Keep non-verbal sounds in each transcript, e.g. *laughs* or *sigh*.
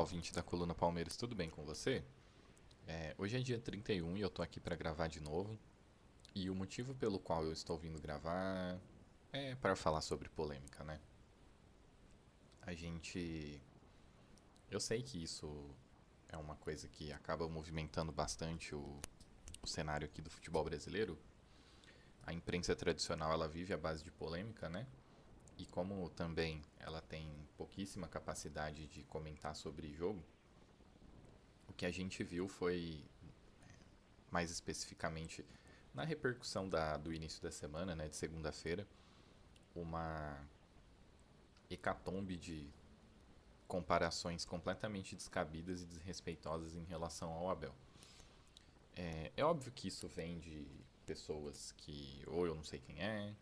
Olá, ouvinte da Coluna Palmeiras, tudo bem com você? É, hoje é dia 31 e eu tô aqui para gravar de novo. E o motivo pelo qual eu estou vindo gravar é para falar sobre polêmica, né? A gente. Eu sei que isso é uma coisa que acaba movimentando bastante o, o cenário aqui do futebol brasileiro. A imprensa tradicional ela vive à base de polêmica, né? E como também ela tem pouquíssima capacidade de comentar sobre jogo, o que a gente viu foi, é, mais especificamente, na repercussão da, do início da semana, né, de segunda-feira, uma hecatombe de comparações completamente descabidas e desrespeitosas em relação ao Abel. É, é óbvio que isso vem de pessoas que ou eu não sei quem é,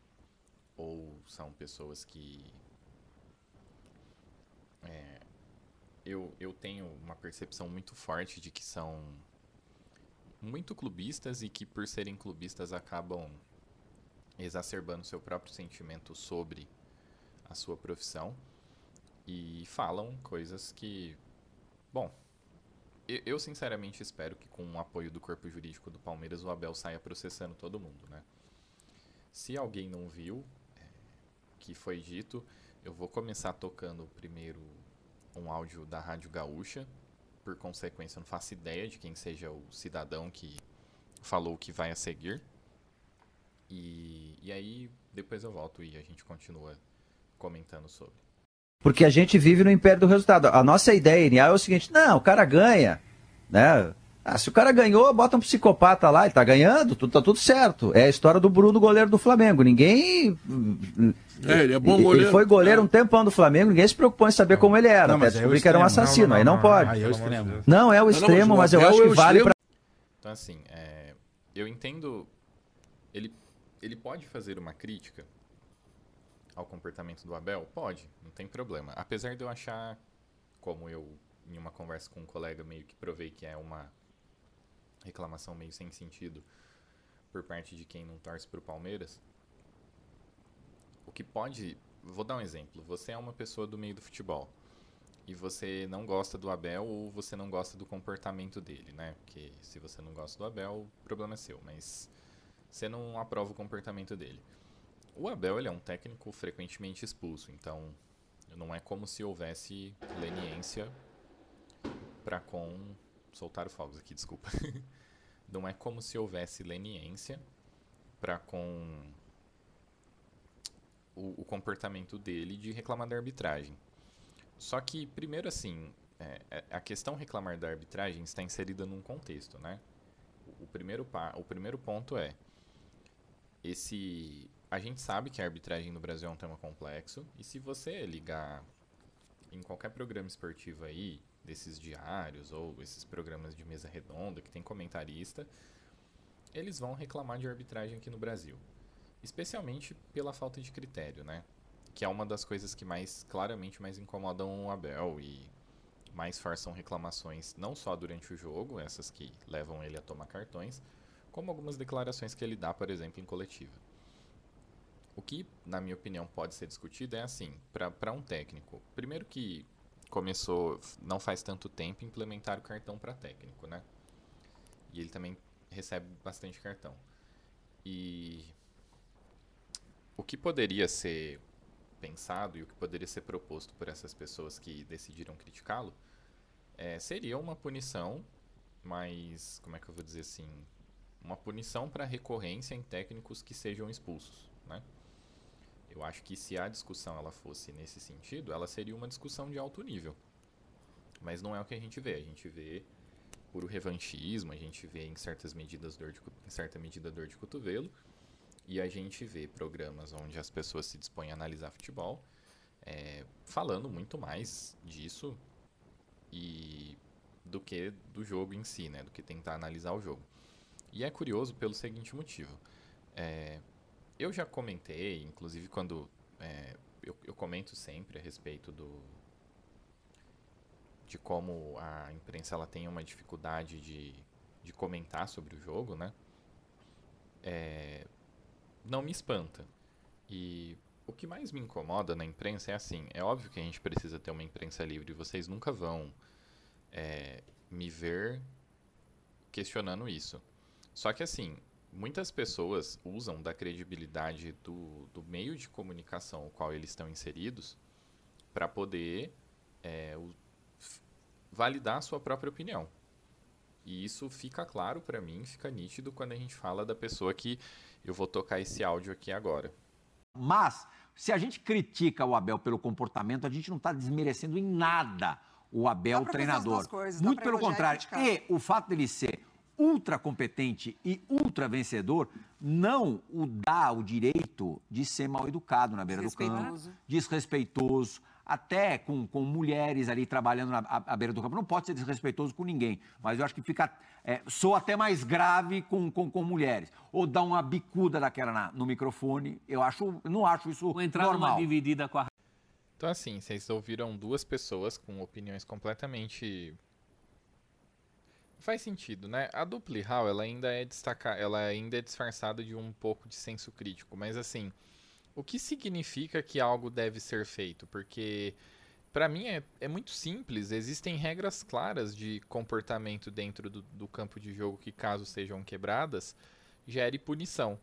ou são pessoas que é, eu, eu tenho uma percepção muito forte de que são muito clubistas e que por serem clubistas acabam exacerbando seu próprio sentimento sobre a sua profissão e falam coisas que, bom, eu, sinceramente espero que com o apoio do corpo jurídico do Palmeiras o Abel saia processando todo mundo, né? Se alguém não viu, que foi dito. Eu vou começar tocando primeiro um áudio da Rádio Gaúcha. Por consequência, eu não faço ideia de quem seja o cidadão que falou o que vai a seguir. E, e aí, depois eu volto e a gente continua comentando sobre. Porque a gente vive no império do resultado. A nossa ideia inicial é o seguinte: não, o cara ganha, né? Ah, se o cara ganhou, bota um psicopata lá, ele tá ganhando, tudo, tá tudo certo. É a história do Bruno, goleiro do Flamengo. Ninguém. É, ele é bom Ele goleiro. foi goleiro É. um tempão do Flamengo, ninguém se preocupou em saber como ele era. Não, até mas é descobrir que era um assassino. Aí não pode. Aí é o extremo. Não, é o extremo, mas eu Abel acho é que vale pra. Então, assim, é, eu entendo. Ele, ele pode fazer uma crítica ao comportamento do Abel? Pode, não tem problema. Apesar de eu achar, como eu, em uma conversa com um colega, meio que provei que é uma reclamação meio sem sentido por parte de quem não torce pro Palmeiras. O que pode. Vou dar um exemplo. Você é uma pessoa do meio do futebol e você não gosta do Abel ou você não gosta do comportamento dele, né? Porque se você não gosta do Abel, o problema é seu, mas você não aprova o comportamento dele. O Abel ele é um técnico frequentemente expulso, então não é como se houvesse leniência para com soltar fogos aqui, desculpa. *laughs* não é como se houvesse leniência para com o, o comportamento dele de reclamar da arbitragem. Só que, primeiro assim, é, é, a questão reclamar da arbitragem está inserida num contexto, né? O, o primeiro, o primeiro ponto é esse a gente sabe que a arbitragem no Brasil é um tema complexo e se você ligar em qualquer programa esportivo aí desses diários ou esses programas de mesa redonda que tem comentarista eles vão reclamar de arbitragem aqui no Brasil especialmente pela falta de critério né que é uma das coisas que mais claramente mais incomodam o Abel e mais forçam reclamações não só durante o jogo essas que levam ele a tomar cartões como algumas declarações que ele dá, por exemplo, em coletiva. O que, na minha opinião, pode ser discutido é assim, para um técnico. Primeiro que começou, não faz tanto tempo, implementar o cartão para técnico, né? E ele também recebe bastante cartão. E o que poderia ser pensado e o que poderia ser proposto por essas pessoas que decidiram criticá-lo é, seria uma punição, mas como é que eu vou dizer assim, uma punição para recorrência em técnicos que sejam expulsos, né? Eu acho que se a discussão ela fosse nesse sentido, ela seria uma discussão de alto nível. Mas não é o que a gente vê. A gente vê puro revanchismo, a gente vê em certas medidas dor de, em certa medida dor de cotovelo, e a gente vê programas onde as pessoas se dispõem a analisar futebol, é, falando muito mais disso e do que do jogo em si, né? Do que tentar analisar o jogo. E é curioso pelo seguinte motivo. É, eu já comentei, inclusive quando é, eu, eu, comento sempre a respeito do de como a imprensa ela tem uma dificuldade de, de comentar sobre o jogo, né? É, não me espanta. E o que mais me incomoda na imprensa é assim: é óbvio que a gente precisa ter uma imprensa livre. Vocês nunca vão é, me ver questionando isso. Só que assim, muitas pessoas usam da credibilidade do, do meio de comunicação ao qual eles estão inseridos para poder é, o, validar a sua própria opinião. E isso fica claro para mim, fica nítido quando a gente fala da pessoa que eu vou tocar esse áudio aqui agora. Mas, se a gente critica o Abel pelo comportamento, a gente não está desmerecendo em nada o Abel treinador. Coisas, Muito pelo contrário. E o fato dele ser ultra competente e ultra vencedor não o dá o direito de ser mal educado na beira do campo, desrespeitoso, até com, com mulheres ali trabalhando na à, beira do campo. Não pode ser desrespeitoso com ninguém, mas eu acho que fica. É, sou até mais grave com, com, com mulheres. Ou dá uma bicuda daquela na, no microfone. Eu acho, não acho isso Vou entrar normal. numa dividida com a. Então, assim, vocês ouviram duas pessoas com opiniões completamente Faz sentido, né? A dupli Hall, ela ainda é destacar, ela ainda é disfarçada de um pouco de senso crítico, mas assim, o que significa que algo deve ser feito? Porque para mim é, é, muito simples, existem regras claras de comportamento dentro do, do campo de jogo que caso sejam quebradas, gere punição.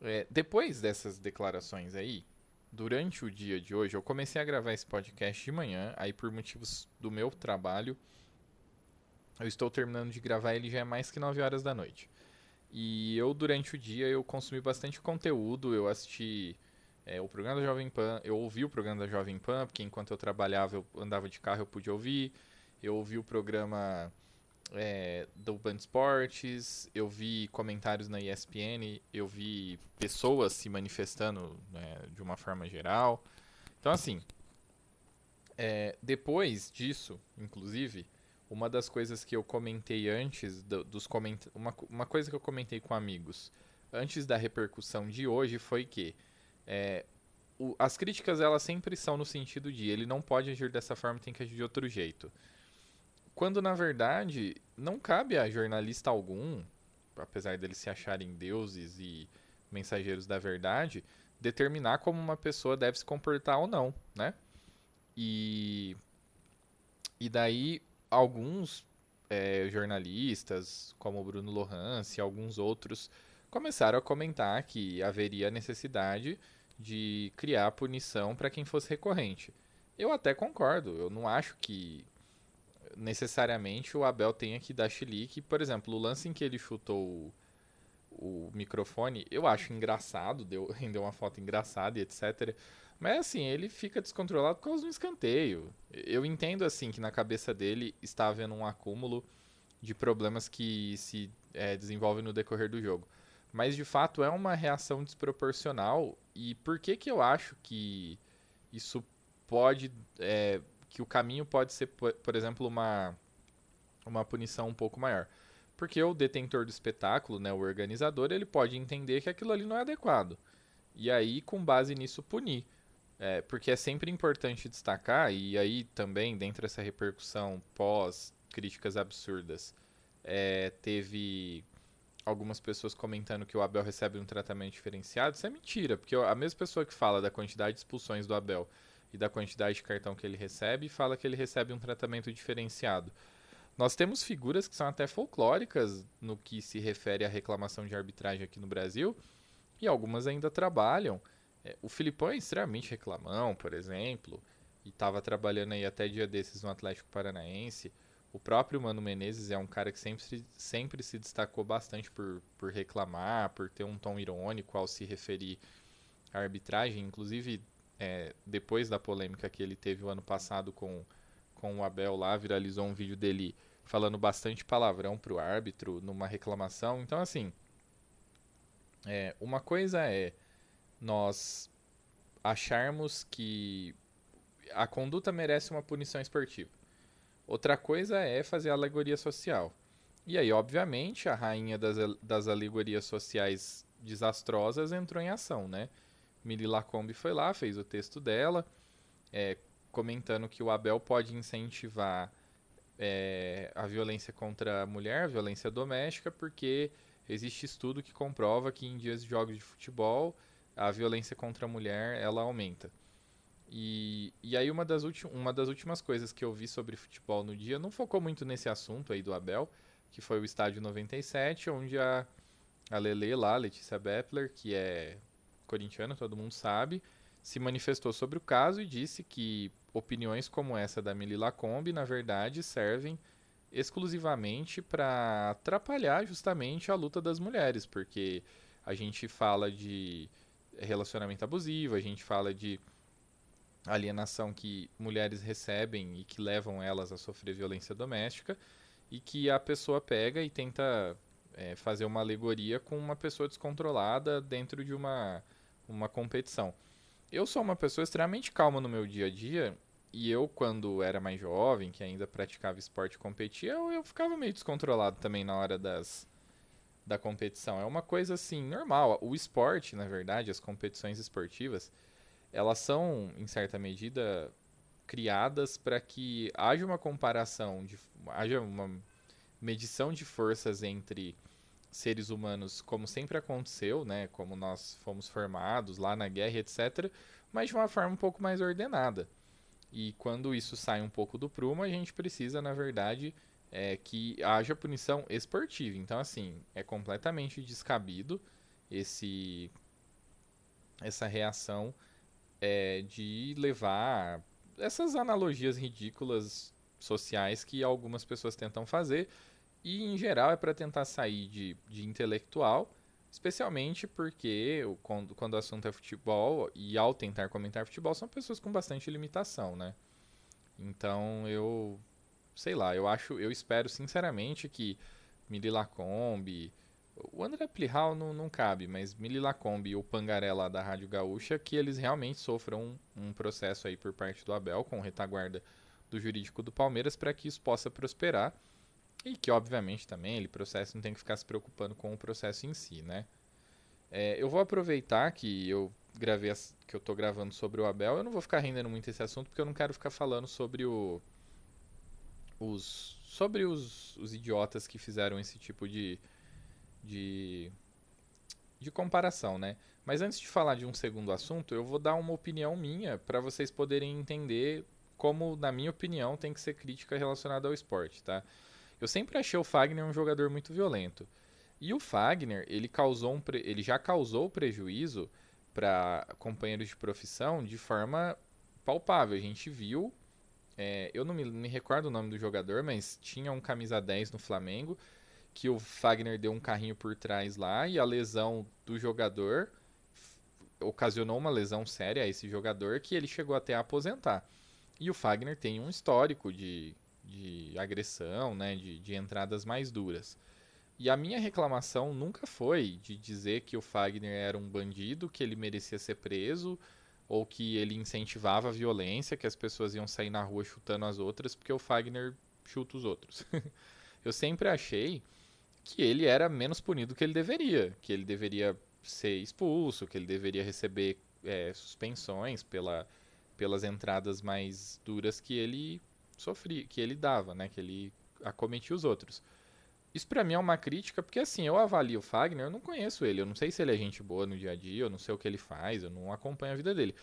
É, depois dessas declarações aí, durante o dia de hoje, eu comecei a gravar esse podcast de manhã, aí por motivos do meu trabalho, eu estou terminando de gravar ele já é mais que 9 horas da noite. E eu, durante o dia, eu consumi bastante conteúdo, eu assisti é, o programa da Jovem Pan, eu ouvi o programa da Jovem Pan, porque enquanto eu trabalhava, eu andava de carro, eu pude ouvir. Eu ouvi o programa é, do Band Esportes, eu vi comentários na ESPN, eu vi pessoas se manifestando né, de uma forma geral. Então, assim, é, depois disso, inclusive, uma das coisas que eu comentei antes do, dos coment... uma, uma coisa que eu comentei com amigos antes da repercussão de hoje foi que é, o, as críticas elas sempre são no sentido de ele não pode agir dessa forma, tem que agir de outro jeito. Quando na verdade não cabe a jornalista algum, apesar deles se acharem deuses e mensageiros da verdade, determinar como uma pessoa deve se comportar ou não, né? E e daí alguns é, jornalistas, como o Bruno Lohance e alguns outros, começaram a comentar que haveria necessidade de criar punição para quem fosse recorrente. Eu até concordo, eu não acho que necessariamente o Abel tenha que dar chilique. Por exemplo, o lance em que ele chutou o, microfone, eu acho engraçado, deu, *laughs* rendeu uma foto engraçada e etc. Mas assim, ele fica descontrolado por causa do escanteio. Eu entendo assim que na cabeça dele está havendo um acúmulo de problemas que se é, desenvolvem no decorrer do jogo. Mas de fato é uma reação desproporcional. E por que que eu acho que isso pode. É, que o caminho pode ser, por exemplo, uma, uma punição um pouco maior? Porque o detentor do espetáculo, né, o organizador, ele pode entender que aquilo ali não é adequado. E aí, com base nisso, punir. É, porque é sempre importante destacar, e aí também, dentro dessa repercussão pós críticas absurdas, é, teve algumas pessoas comentando que o Abel recebe um tratamento diferenciado. Isso é mentira, porque a mesma pessoa que fala da quantidade de expulsões do Abel e da quantidade de cartão que ele recebe, fala que ele recebe um tratamento diferenciado. Nós temos figuras que são até folclóricas no que se refere à reclamação de arbitragem aqui no Brasil, e algumas ainda trabalham. É, o Filipão é extremamente reclamão, por exemplo, e estava trabalhando aí até dia desses no Atlético Paranaense. O próprio Mano Menezes é um cara que sempre, sempre se destacou bastante por, por reclamar, por ter um tom irônico ao se referir à arbitragem. Inclusive, é, depois da polêmica que ele teve o ano passado com, com o Abel lá, viralizou um vídeo dele falando bastante palavrão pro árbitro numa reclamação. Então, assim, é, uma coisa é nós acharmos que a conduta merece uma punição esportiva. Outra coisa é fazer alegoria social. E aí, obviamente, a rainha das, das alegorias sociais desastrosas entrou em ação, né? Mili Lacombe foi lá, fez o texto dela, é, comentando que o Abel pode incentivar é, a violência contra a mulher, a violência doméstica, porque existe estudo que comprova que em dias de jogos de futebol a violência contra a mulher ela aumenta. E, e aí uma das, uma das últimas coisas que eu vi sobre futebol no dia não focou muito nesse assunto aí do Abel, que foi o estádio 97, onde a, a Lele lá, Letícia Beppler, que é corintiana, todo mundo sabe, se manifestou sobre o caso e disse que opiniões como essa da Mili Lacombe, na verdade, servem exclusivamente para atrapalhar justamente a luta das mulheres, porque a gente fala de relacionamento abusivo, a gente fala de alienação que mulheres recebem e que levam elas a sofrer violência doméstica, e que a pessoa pega e tenta é, fazer uma alegoria com uma pessoa descontrolada dentro de uma, uma competição. Eu sou uma pessoa extremamente calma no meu dia a dia e eu, quando era mais jovem, que ainda praticava esporte e competia, eu, eu ficava meio descontrolado também na hora das, da competição. É uma coisa assim, normal. O esporte, na verdade, as competições esportivas, elas são, em certa medida, criadas para que haja uma comparação, de, haja uma medição de forças entre seres humanos, como sempre aconteceu, né, como nós fomos formados lá na guerra, etc., mas de uma forma um pouco mais ordenada. E quando isso sai um pouco do prumo, a gente precisa, na verdade, é, que haja punição esportiva. Então, assim, é completamente descabido esse essa reação é, de levar essas analogias ridículas sociais que algumas pessoas tentam fazer e em geral é para tentar sair de, de intelectual, especialmente porque quando, quando o assunto é futebol e ao tentar comentar futebol são pessoas com bastante limitação, né? Então eu sei lá, eu acho, eu espero sinceramente que Mili Lacombe, o André Plihal não, não cabe, mas Mili Lacombe e o Pangaré lá da Rádio Gaúcha, que eles realmente sofram um, um processo aí por parte do Abel com retaguarda do jurídico do Palmeiras para que isso possa prosperar e que, obviamente, também ele processo não tem que ficar se preocupando com o processo em si, né? É, eu vou aproveitar que eu gravei as, que eu tô gravando sobre o Abel. Eu não vou ficar rendendo muito esse assunto porque eu não quero ficar falando sobre o os sobre os, os idiotas que fizeram esse tipo de de de comparação, né? Mas antes de falar de um segundo assunto, eu vou dar uma opinião minha para vocês poderem entender como, na minha opinião, tem que ser crítica relacionada ao esporte, tá? Eu sempre achei o Fagner um jogador muito violento. E o Fagner, ele causou um ele já causou prejuízo para companheiros de profissão de forma palpável. A gente viu, é, eu não me, me, recordo o nome do jogador, mas tinha um camisa 10 no Flamengo que o Fagner deu um carrinho por trás lá e a lesão do jogador ocasionou uma lesão séria a esse jogador que ele chegou até a aposentar. E o Fagner tem um histórico de de agressão, né, de, de entradas mais duras. E a minha reclamação nunca foi de dizer que o Fagner era um bandido, que ele merecia ser preso, ou que ele incentivava a violência, que as pessoas iam sair na rua chutando as outras, porque o Fagner chuta os outros. *laughs* Eu sempre achei que ele era menos punido que ele deveria, que ele deveria ser expulso, que ele deveria receber é, suspensões pela, pelas entradas mais duras que ele sofria, que ele dava, né? Que ele acometia os outros. Isso para mim é uma crítica, porque assim, eu avalio o Fagner, eu não conheço ele, eu não sei se ele é gente boa no dia a dia, eu não sei o que ele faz, eu não acompanho a vida dele.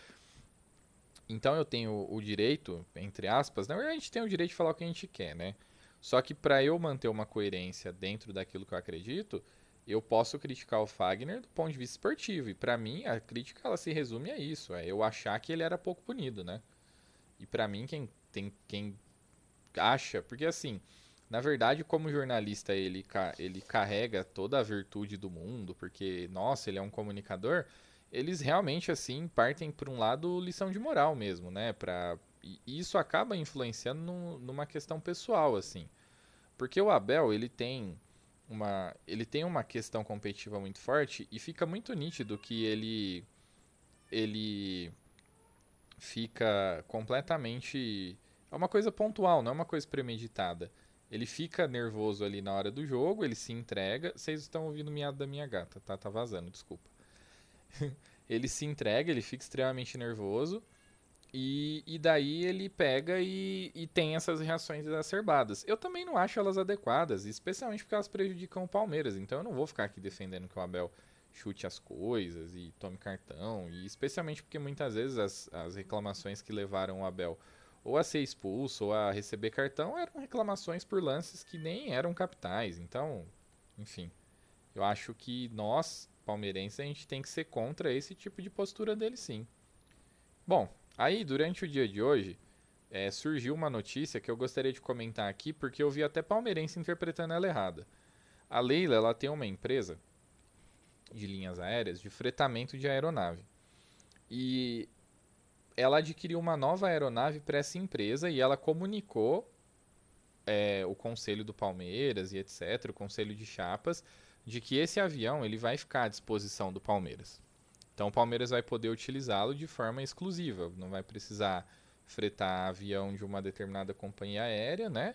Então eu tenho o direito, entre aspas, verdade a gente tem o direito de falar o que a gente quer, né? Só que para eu manter uma coerência dentro daquilo que eu acredito, eu posso criticar o Fagner do ponto de vista esportivo. E para mim a crítica ela se resume a isso, é eu achar que ele era pouco punido, né? E para mim quem tem quem acha, porque assim, na verdade, como jornalista ele, ele carrega toda a virtude do mundo, porque, nossa, ele é um comunicador. eles realmente assim partem por um lado lição de moral mesmo, né? Pra, e isso acaba influenciando no, numa questão pessoal, assim. Porque o Abel, ele tem uma, ele tem uma questão competitiva muito forte e fica muito nítido que ele ele fica completamente é uma coisa pontual, não é uma coisa premeditada. Ele fica nervoso ali na hora do jogo, ele se entrega. Vocês estão ouvindo o miado da minha gata, tá? Tá vazando, desculpa. *laughs* ele se entrega, ele fica extremamente nervoso. E, e daí ele pega e, e tem essas reações exacerbadas. Eu também não acho elas adequadas, especialmente porque elas prejudicam o Palmeiras. Então eu não vou ficar aqui defendendo que o Abel chute as coisas e tome cartão. E especialmente porque muitas vezes as, as reclamações que levaram o Abel ou a ser expulso ou a receber cartão eram reclamações por lances que nem eram capitais. Então, enfim, eu acho que nós, palmeirenses, a gente tem que ser contra esse tipo de postura dele sim. Bom, Aí, durante o dia de hoje, é, surgiu uma notícia que eu gostaria de comentar aqui, porque eu vi até palmeirense interpretando ela errada. A Leila ela tem uma empresa de linhas aéreas de fretamento de aeronave. E ela adquiriu uma nova aeronave para essa empresa e ela comunicou é, o conselho do Palmeiras e etc, o conselho de chapas, de que esse avião ele vai ficar à disposição do Palmeiras. Então o Palmeiras vai poder utilizá-lo de forma exclusiva, não vai precisar fretar avião de uma determinada companhia aérea, né?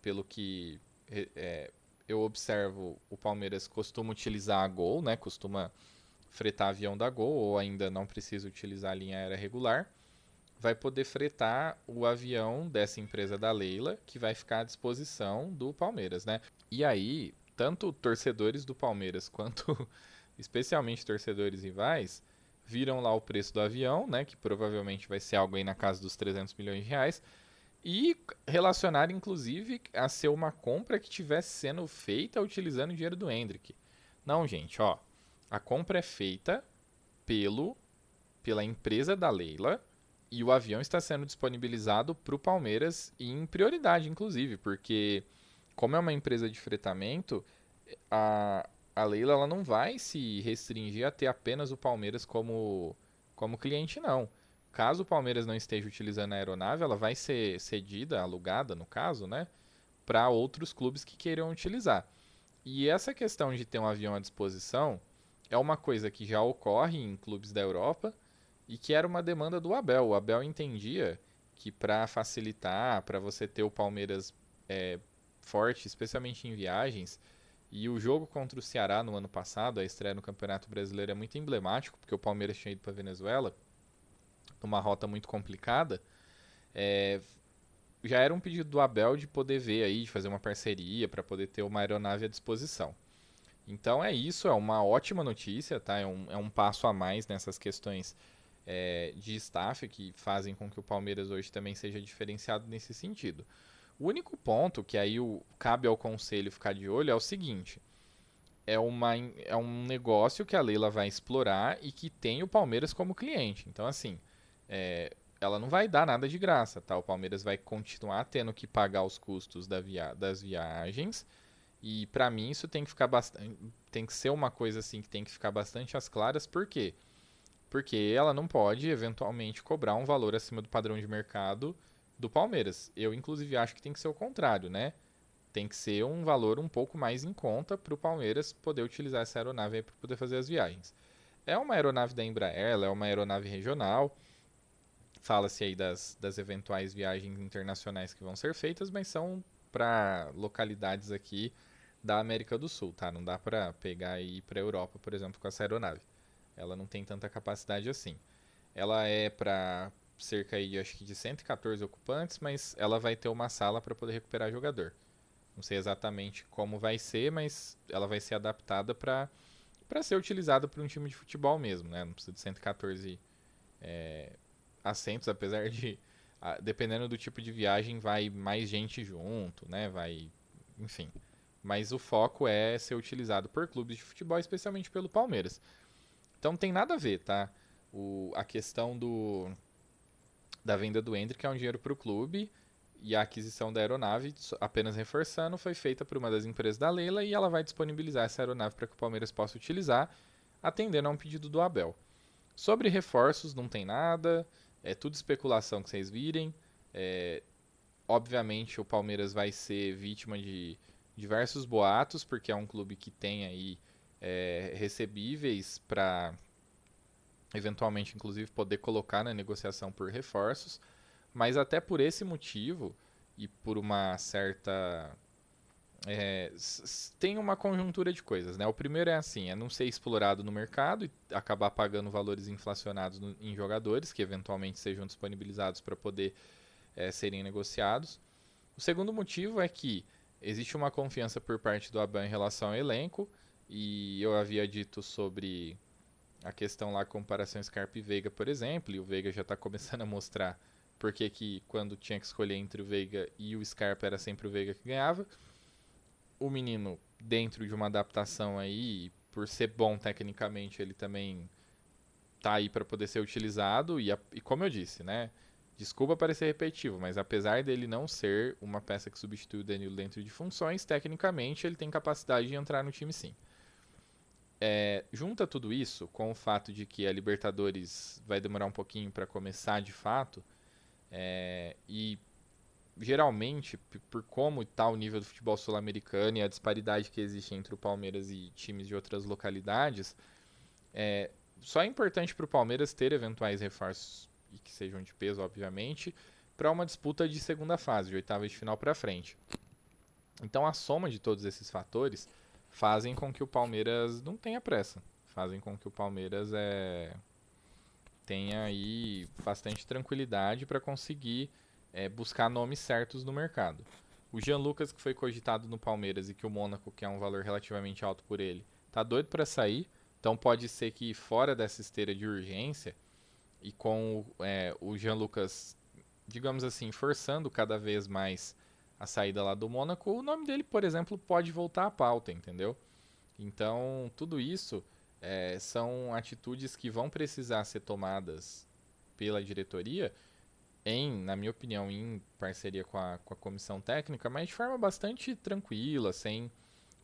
Pelo que é, eu observo, o Palmeiras costuma utilizar a Gol, né? Costuma fretar avião da Gol, ou ainda não precisa utilizar a linha aérea regular. Vai poder fretar o avião dessa empresa da Leila, que vai ficar à disposição do Palmeiras, né? E aí, tanto torcedores do Palmeiras *laughs* quanto especialmente torcedores rivais, viram lá o preço do avião, né, que provavelmente vai ser algo aí na casa dos 300 milhões de reais, e relacionar inclusive a ser uma compra que estivesse sendo feita utilizando o dinheiro do Hendrick. Não, gente, ó, a compra é feita pelo pela empresa da Leila e o avião está sendo disponibilizado para o Palmeiras em prioridade, inclusive, porque como é uma empresa de fretamento, a, a Leila ela não vai se restringir a ter apenas o Palmeiras como, como cliente, não. Caso o Palmeiras não esteja utilizando a aeronave, ela vai ser cedida, alugada, no caso, né, para outros clubes que queiram utilizar. E essa questão de ter um avião à disposição é uma coisa que já ocorre em clubes da Europa e que era uma demanda do Abel. O Abel entendia que para facilitar, para você ter o Palmeiras é, forte, especialmente em viagens, e o jogo contra o Ceará no ano passado, a estreia no Campeonato Brasileiro, é muito emblemático, porque o Palmeiras tinha ido para Venezuela, numa rota muito complicada. É, já era um pedido do Abel de poder ver aí, de fazer uma parceria para poder ter uma aeronave à disposição. Então é isso, é uma ótima notícia, tá? É um, é um passo a mais nessas questões é, de staff que fazem com que o Palmeiras hoje também seja diferenciado nesse sentido. O único ponto que aí o, cabe ao conselho ficar de olho é o seguinte: é, uma, é um negócio que a Leila vai explorar e que tem o Palmeiras como cliente. Então, assim, é, ela não vai dar nada de graça, tá? O Palmeiras vai continuar tendo que pagar os custos da via, das viagens. E para mim isso tem que ficar bastante, tem que ser uma coisa assim que tem que ficar bastante às claras, por quê? Porque ela não pode eventualmente cobrar um valor acima do padrão de mercado do Palmeiras. Eu, inclusive, acho que tem que ser o contrário, né? Tem que ser um valor um pouco mais em conta para o Palmeiras poder utilizar essa aeronave para poder fazer as viagens. É uma aeronave da Embraer, ela é uma aeronave regional. Fala-se aí das, das eventuais viagens internacionais que vão ser feitas, mas são para localidades aqui da América do Sul, tá? Não dá para pegar e ir para Europa, por exemplo, com essa aeronave. Ela não tem tanta capacidade assim. Ela é para cerca aí, acho que de 114 ocupantes, mas ela vai ter uma sala para poder recuperar jogador. Não sei exatamente como vai ser, mas ela vai ser adaptada para para ser utilizada por um time de futebol mesmo, né? Não precisa de 114 é, assentos, apesar de dependendo do tipo de viagem vai mais gente junto, né? Vai, enfim. Mas o foco é ser utilizado por clubes de futebol, especialmente pelo Palmeiras. Então não tem nada a ver, tá? O, a questão do da venda do Hendrick é um dinheiro para o clube e a aquisição da aeronave, apenas reforçando, foi feita por uma das empresas da Leila e ela vai disponibilizar essa aeronave para que o Palmeiras possa utilizar, atendendo a um pedido do Abel. Sobre reforços, não tem nada. É tudo especulação que vocês virem. É, obviamente, o Palmeiras vai ser vítima de diversos boatos, porque é um clube que tem aí é, recebíveis para eventualmente, inclusive, poder colocar na negociação por reforços. Mas até por esse motivo e por uma certa é, tem uma conjuntura de coisas, né? O primeiro é assim, é não ser explorado no mercado e acabar pagando valores inflacionados no, em jogadores que eventualmente sejam disponibilizados para poder é, serem negociados. O segundo motivo é que existe uma confiança por parte do Aban em relação ao elenco e eu havia dito sobre a questão lá comparação Scarpa e Veiga, por exemplo, e o Veiga já está começando a mostrar porque que quando tinha que escolher entre o Veiga e o Scarpa era sempre o Veiga que ganhava o menino, dentro de uma adaptação aí, por ser bom tecnicamente, ele também tá aí para poder ser utilizado. E, a, e como eu disse, né? Desculpa parecer repetitivo, mas apesar dele não ser uma peça que substitui o Danilo dentro de funções, tecnicamente ele tem capacidade de entrar no time sim. É, junta tudo isso com o fato de que a Libertadores vai demorar um pouquinho para começar de fato, é, e geralmente, por como está o nível do futebol sul-americano e a disparidade que existe entre o Palmeiras e times de outras localidades, é, só é importante para o Palmeiras ter eventuais reforços e que sejam de peso, obviamente, para uma disputa de segunda fase, de oitava de final para frente. Então a soma de todos esses fatores fazem com que o Palmeiras não tenha pressa, fazem com que o Palmeiras é, tenha aí bastante tranquilidade para conseguir é, buscar nomes certos no mercado. O Jean Lucas, que foi cogitado no Palmeiras e que o Mônaco, que é um valor relativamente alto por ele, tá doido para sair. Então pode ser que fora dessa esteira de urgência e com é, o Jean Lucas, digamos assim, forçando cada vez mais a saída lá do Mônaco, o nome dele, por exemplo, pode voltar à pauta, entendeu? Então tudo isso é, são atitudes que vão precisar ser tomadas pela diretoria em, na minha opinião, em parceria com a, com a comissão técnica, mas de forma bastante tranquila, sem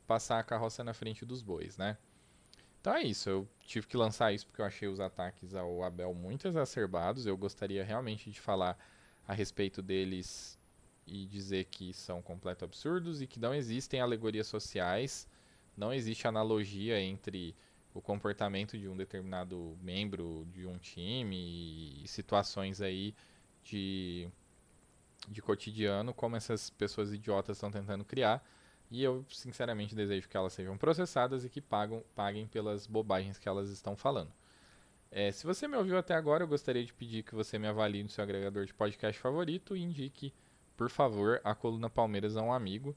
passar a carroça na frente dos bois, né? Então é isso, eu tive que lançar isso porque eu achei os ataques ao Abel muito exacerbados. Eu gostaria realmente de falar a respeito deles e dizer que são completo absurdos e que não existem alegorias sociais, não existe analogia entre o comportamento de um determinado membro de um time e situações aí de, de cotidiano como essas pessoas idiotas estão tentando criar. E eu, sinceramente, desejo que elas sejam processadas e que pagam, paguem pelas bobagens que elas estão falando. É, se você me ouviu até agora, eu gostaria de pedir que você me avalie no seu agregador de podcast favorito e indique, por favor, a coluna Palmeiras a um amigo.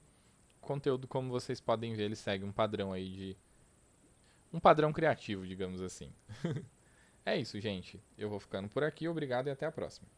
conteúdo, como vocês podem ver, ele segue um padrão aí de. Um padrão criativo, digamos assim. *laughs* é isso, gente. Eu vou ficando por aqui. Obrigado e até a próxima.